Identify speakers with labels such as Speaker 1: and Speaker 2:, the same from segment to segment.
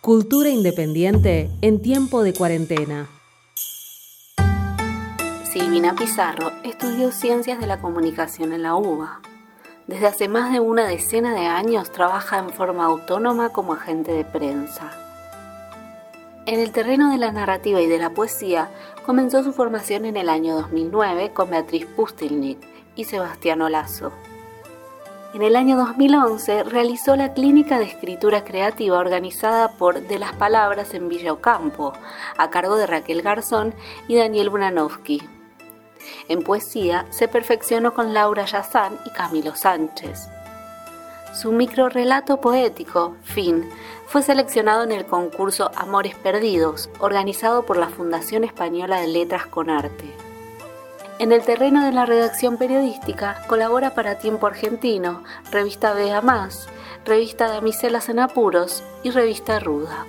Speaker 1: Cultura independiente en tiempo de cuarentena.
Speaker 2: Silvina Pizarro estudió Ciencias de la Comunicación en la UBA. Desde hace más de una decena de años trabaja en forma autónoma como agente de prensa. En el terreno de la narrativa y de la poesía, comenzó su formación en el año 2009 con Beatriz Pustilnik y Sebastián Olazo. En el año 2011 realizó la clínica de escritura creativa organizada por De las Palabras en Villa Ocampo, a cargo de Raquel Garzón y Daniel Bunanovsky. En poesía se perfeccionó con Laura Yazán y Camilo Sánchez. Su microrelato poético, Fin, fue seleccionado en el concurso Amores Perdidos, organizado por la Fundación Española de Letras con Arte. En el terreno de la redacción periodística colabora para Tiempo Argentino, Revista Vea Más, Revista Damiselas en Apuros y Revista Ruda.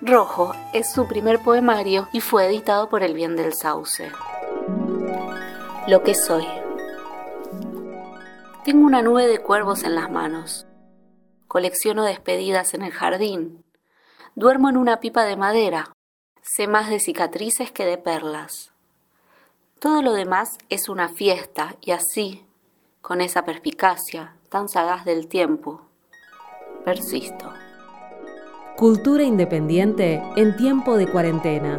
Speaker 2: Rojo es su primer poemario y fue editado por El Bien del Sauce. Lo que soy. Tengo una nube de cuervos en las manos. Colecciono despedidas en el jardín. Duermo en una pipa de madera. Sé más de cicatrices que de perlas. Todo lo demás es una fiesta y así, con esa perspicacia tan sagaz del tiempo, persisto.
Speaker 1: Cultura independiente en tiempo de cuarentena.